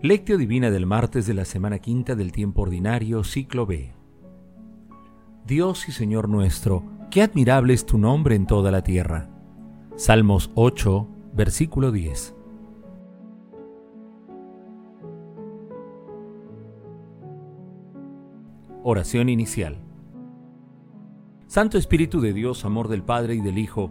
Lectio Divina del martes de la semana quinta del tiempo ordinario, ciclo B. Dios y Señor nuestro, qué admirable es tu nombre en toda la tierra. Salmos 8, versículo 10. Oración inicial. Santo Espíritu de Dios, amor del Padre y del Hijo,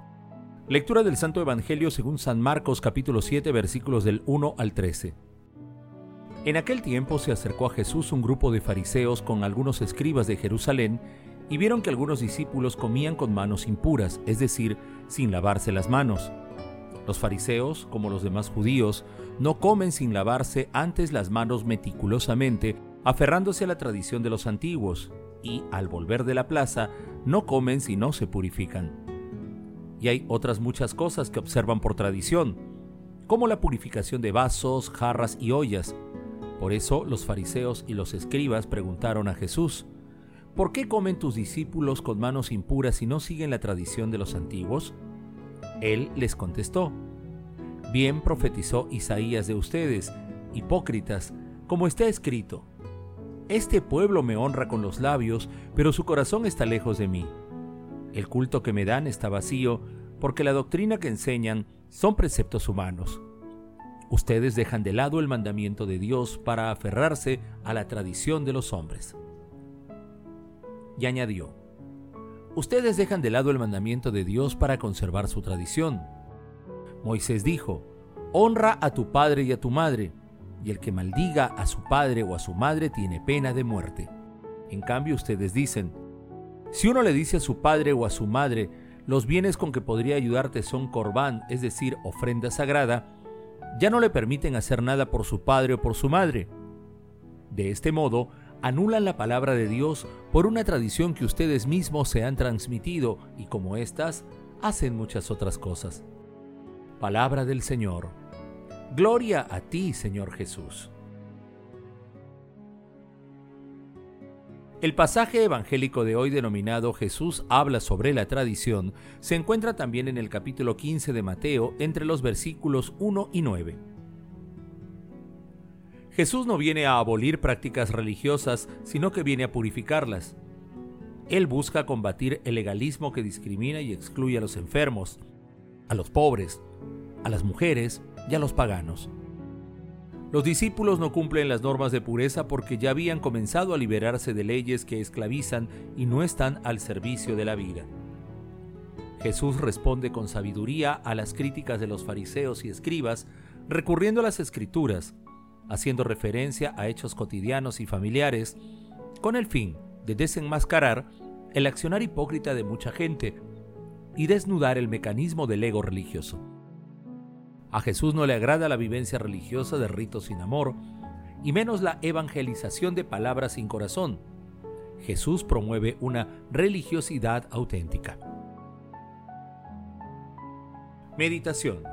Lectura del Santo Evangelio según San Marcos capítulo 7 versículos del 1 al 13. En aquel tiempo se acercó a Jesús un grupo de fariseos con algunos escribas de Jerusalén y vieron que algunos discípulos comían con manos impuras, es decir, sin lavarse las manos. Los fariseos, como los demás judíos, no comen sin lavarse antes las manos meticulosamente, aferrándose a la tradición de los antiguos, y al volver de la plaza, no comen si no se purifican y hay otras muchas cosas que observan por tradición, como la purificación de vasos, jarras y ollas. Por eso los fariseos y los escribas preguntaron a Jesús, ¿por qué comen tus discípulos con manos impuras y no siguen la tradición de los antiguos? Él les contestó, bien profetizó Isaías de ustedes, hipócritas, como está escrito, Este pueblo me honra con los labios, pero su corazón está lejos de mí el culto que me dan está vacío porque la doctrina que enseñan son preceptos humanos. Ustedes dejan de lado el mandamiento de Dios para aferrarse a la tradición de los hombres. Y añadió, Ustedes dejan de lado el mandamiento de Dios para conservar su tradición. Moisés dijo, Honra a tu padre y a tu madre, y el que maldiga a su padre o a su madre tiene pena de muerte. En cambio ustedes dicen, si uno le dice a su padre o a su madre, los bienes con que podría ayudarte son corbán, es decir, ofrenda sagrada, ya no le permiten hacer nada por su padre o por su madre. De este modo, anulan la palabra de Dios por una tradición que ustedes mismos se han transmitido y como éstas, hacen muchas otras cosas. Palabra del Señor. Gloria a ti, Señor Jesús. El pasaje evangélico de hoy denominado Jesús habla sobre la tradición se encuentra también en el capítulo 15 de Mateo entre los versículos 1 y 9. Jesús no viene a abolir prácticas religiosas, sino que viene a purificarlas. Él busca combatir el legalismo que discrimina y excluye a los enfermos, a los pobres, a las mujeres y a los paganos. Los discípulos no cumplen las normas de pureza porque ya habían comenzado a liberarse de leyes que esclavizan y no están al servicio de la vida. Jesús responde con sabiduría a las críticas de los fariseos y escribas, recurriendo a las escrituras, haciendo referencia a hechos cotidianos y familiares, con el fin de desenmascarar el accionar hipócrita de mucha gente y desnudar el mecanismo del ego religioso. A Jesús no le agrada la vivencia religiosa de ritos sin amor, y menos la evangelización de palabras sin corazón. Jesús promueve una religiosidad auténtica. Meditación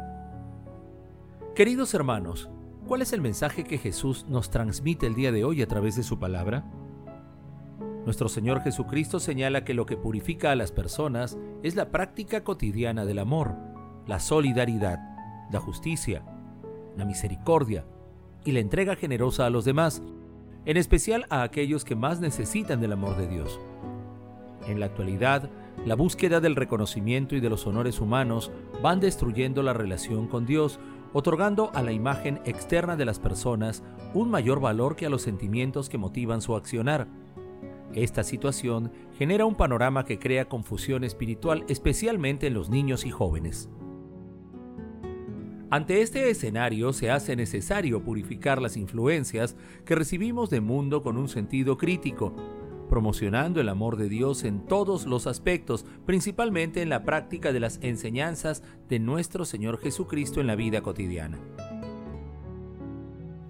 Queridos hermanos, ¿cuál es el mensaje que Jesús nos transmite el día de hoy a través de su palabra? Nuestro Señor Jesucristo señala que lo que purifica a las personas es la práctica cotidiana del amor, la solidaridad, la justicia, la misericordia y la entrega generosa a los demás, en especial a aquellos que más necesitan del amor de Dios. En la actualidad, la búsqueda del reconocimiento y de los honores humanos van destruyendo la relación con Dios, otorgando a la imagen externa de las personas un mayor valor que a los sentimientos que motivan su accionar. Esta situación genera un panorama que crea confusión espiritual especialmente en los niños y jóvenes. Ante este escenario se hace necesario purificar las influencias que recibimos del mundo con un sentido crítico, promocionando el amor de Dios en todos los aspectos, principalmente en la práctica de las enseñanzas de nuestro Señor Jesucristo en la vida cotidiana.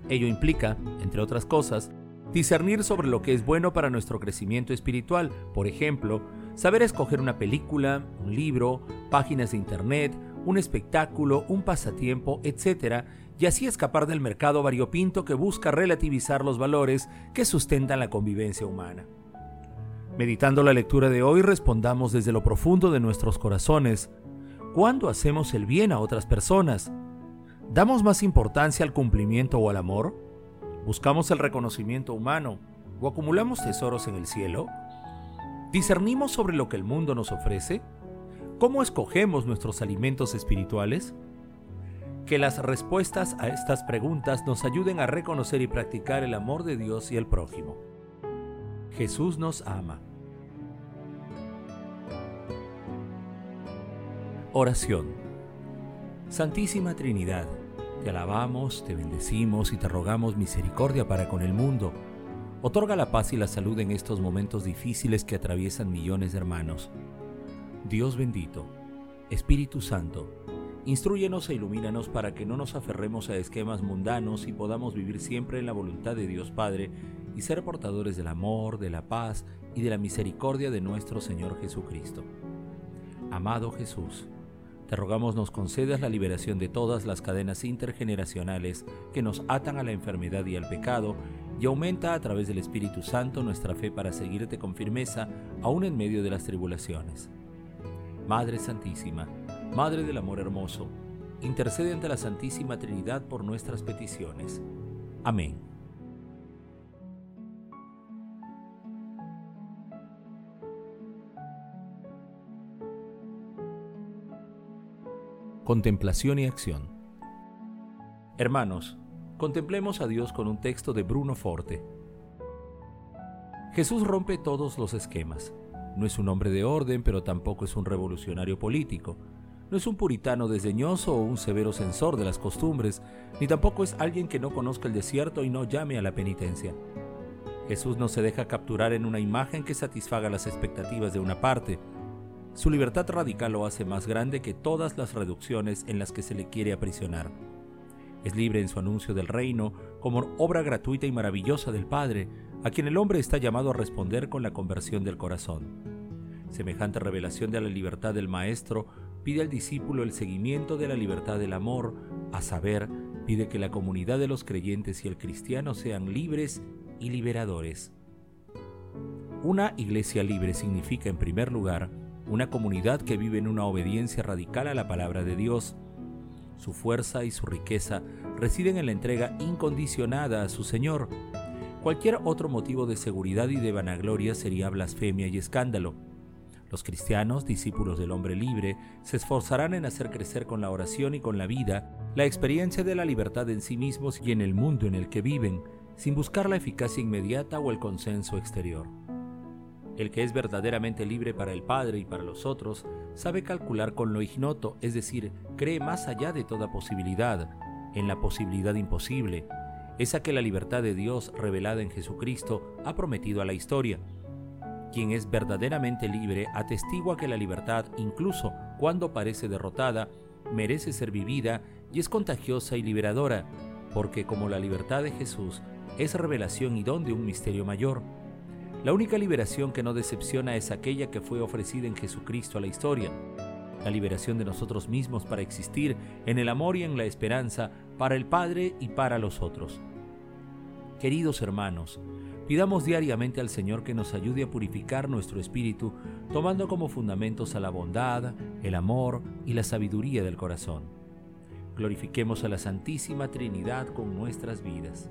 Ello implica, entre otras cosas, Discernir sobre lo que es bueno para nuestro crecimiento espiritual, por ejemplo, saber escoger una película, un libro, páginas de internet, un espectáculo, un pasatiempo, etc., y así escapar del mercado variopinto que busca relativizar los valores que sustentan la convivencia humana. Meditando la lectura de hoy, respondamos desde lo profundo de nuestros corazones, ¿cuándo hacemos el bien a otras personas? ¿Damos más importancia al cumplimiento o al amor? ¿Buscamos el reconocimiento humano o acumulamos tesoros en el cielo? ¿Discernimos sobre lo que el mundo nos ofrece? ¿Cómo escogemos nuestros alimentos espirituales? Que las respuestas a estas preguntas nos ayuden a reconocer y practicar el amor de Dios y el prójimo. Jesús nos ama. Oración. Santísima Trinidad, te alabamos, te bendecimos y te rogamos misericordia para con el mundo. Otorga la paz y la salud en estos momentos difíciles que atraviesan millones de hermanos. Dios bendito, Espíritu Santo, instruyenos e ilumínanos para que no nos aferremos a esquemas mundanos y podamos vivir siempre en la voluntad de Dios Padre y ser portadores del amor, de la paz y de la misericordia de nuestro Señor Jesucristo. Amado Jesús, te rogamos nos concedas la liberación de todas las cadenas intergeneracionales que nos atan a la enfermedad y al pecado y aumenta a través del Espíritu Santo nuestra fe para seguirte con firmeza aún en medio de las tribulaciones. Madre Santísima, Madre del Amor Hermoso, intercede ante la Santísima Trinidad por nuestras peticiones. Amén. Contemplación y acción. Hermanos, contemplemos a Dios con un texto de Bruno Forte. Jesús rompe todos los esquemas no es un hombre de orden, pero tampoco es un revolucionario político. No es un puritano desdeñoso o un severo censor de las costumbres, ni tampoco es alguien que no conozca el desierto y no llame a la penitencia. Jesús no se deja capturar en una imagen que satisfaga las expectativas de una parte. Su libertad radical lo hace más grande que todas las reducciones en las que se le quiere aprisionar. Es libre en su anuncio del reino como obra gratuita y maravillosa del Padre, a quien el hombre está llamado a responder con la conversión del corazón. Semejante revelación de la libertad del Maestro pide al discípulo el seguimiento de la libertad del amor, a saber, pide que la comunidad de los creyentes y el cristiano sean libres y liberadores. Una iglesia libre significa, en primer lugar, una comunidad que vive en una obediencia radical a la palabra de Dios. Su fuerza y su riqueza residen en la entrega incondicionada a su Señor. Cualquier otro motivo de seguridad y de vanagloria sería blasfemia y escándalo. Los cristianos, discípulos del hombre libre, se esforzarán en hacer crecer con la oración y con la vida la experiencia de la libertad en sí mismos y en el mundo en el que viven, sin buscar la eficacia inmediata o el consenso exterior. El que es verdaderamente libre para el Padre y para los otros sabe calcular con lo ignoto, es decir, cree más allá de toda posibilidad, en la posibilidad imposible, esa que la libertad de Dios revelada en Jesucristo ha prometido a la historia quien es verdaderamente libre atestigua que la libertad, incluso cuando parece derrotada, merece ser vivida y es contagiosa y liberadora, porque como la libertad de Jesús es revelación y don de un misterio mayor. La única liberación que no decepciona es aquella que fue ofrecida en Jesucristo a la historia, la liberación de nosotros mismos para existir en el amor y en la esperanza para el Padre y para los otros. Queridos hermanos, Pidamos diariamente al Señor que nos ayude a purificar nuestro espíritu, tomando como fundamentos a la bondad, el amor y la sabiduría del corazón. Glorifiquemos a la Santísima Trinidad con nuestras vidas.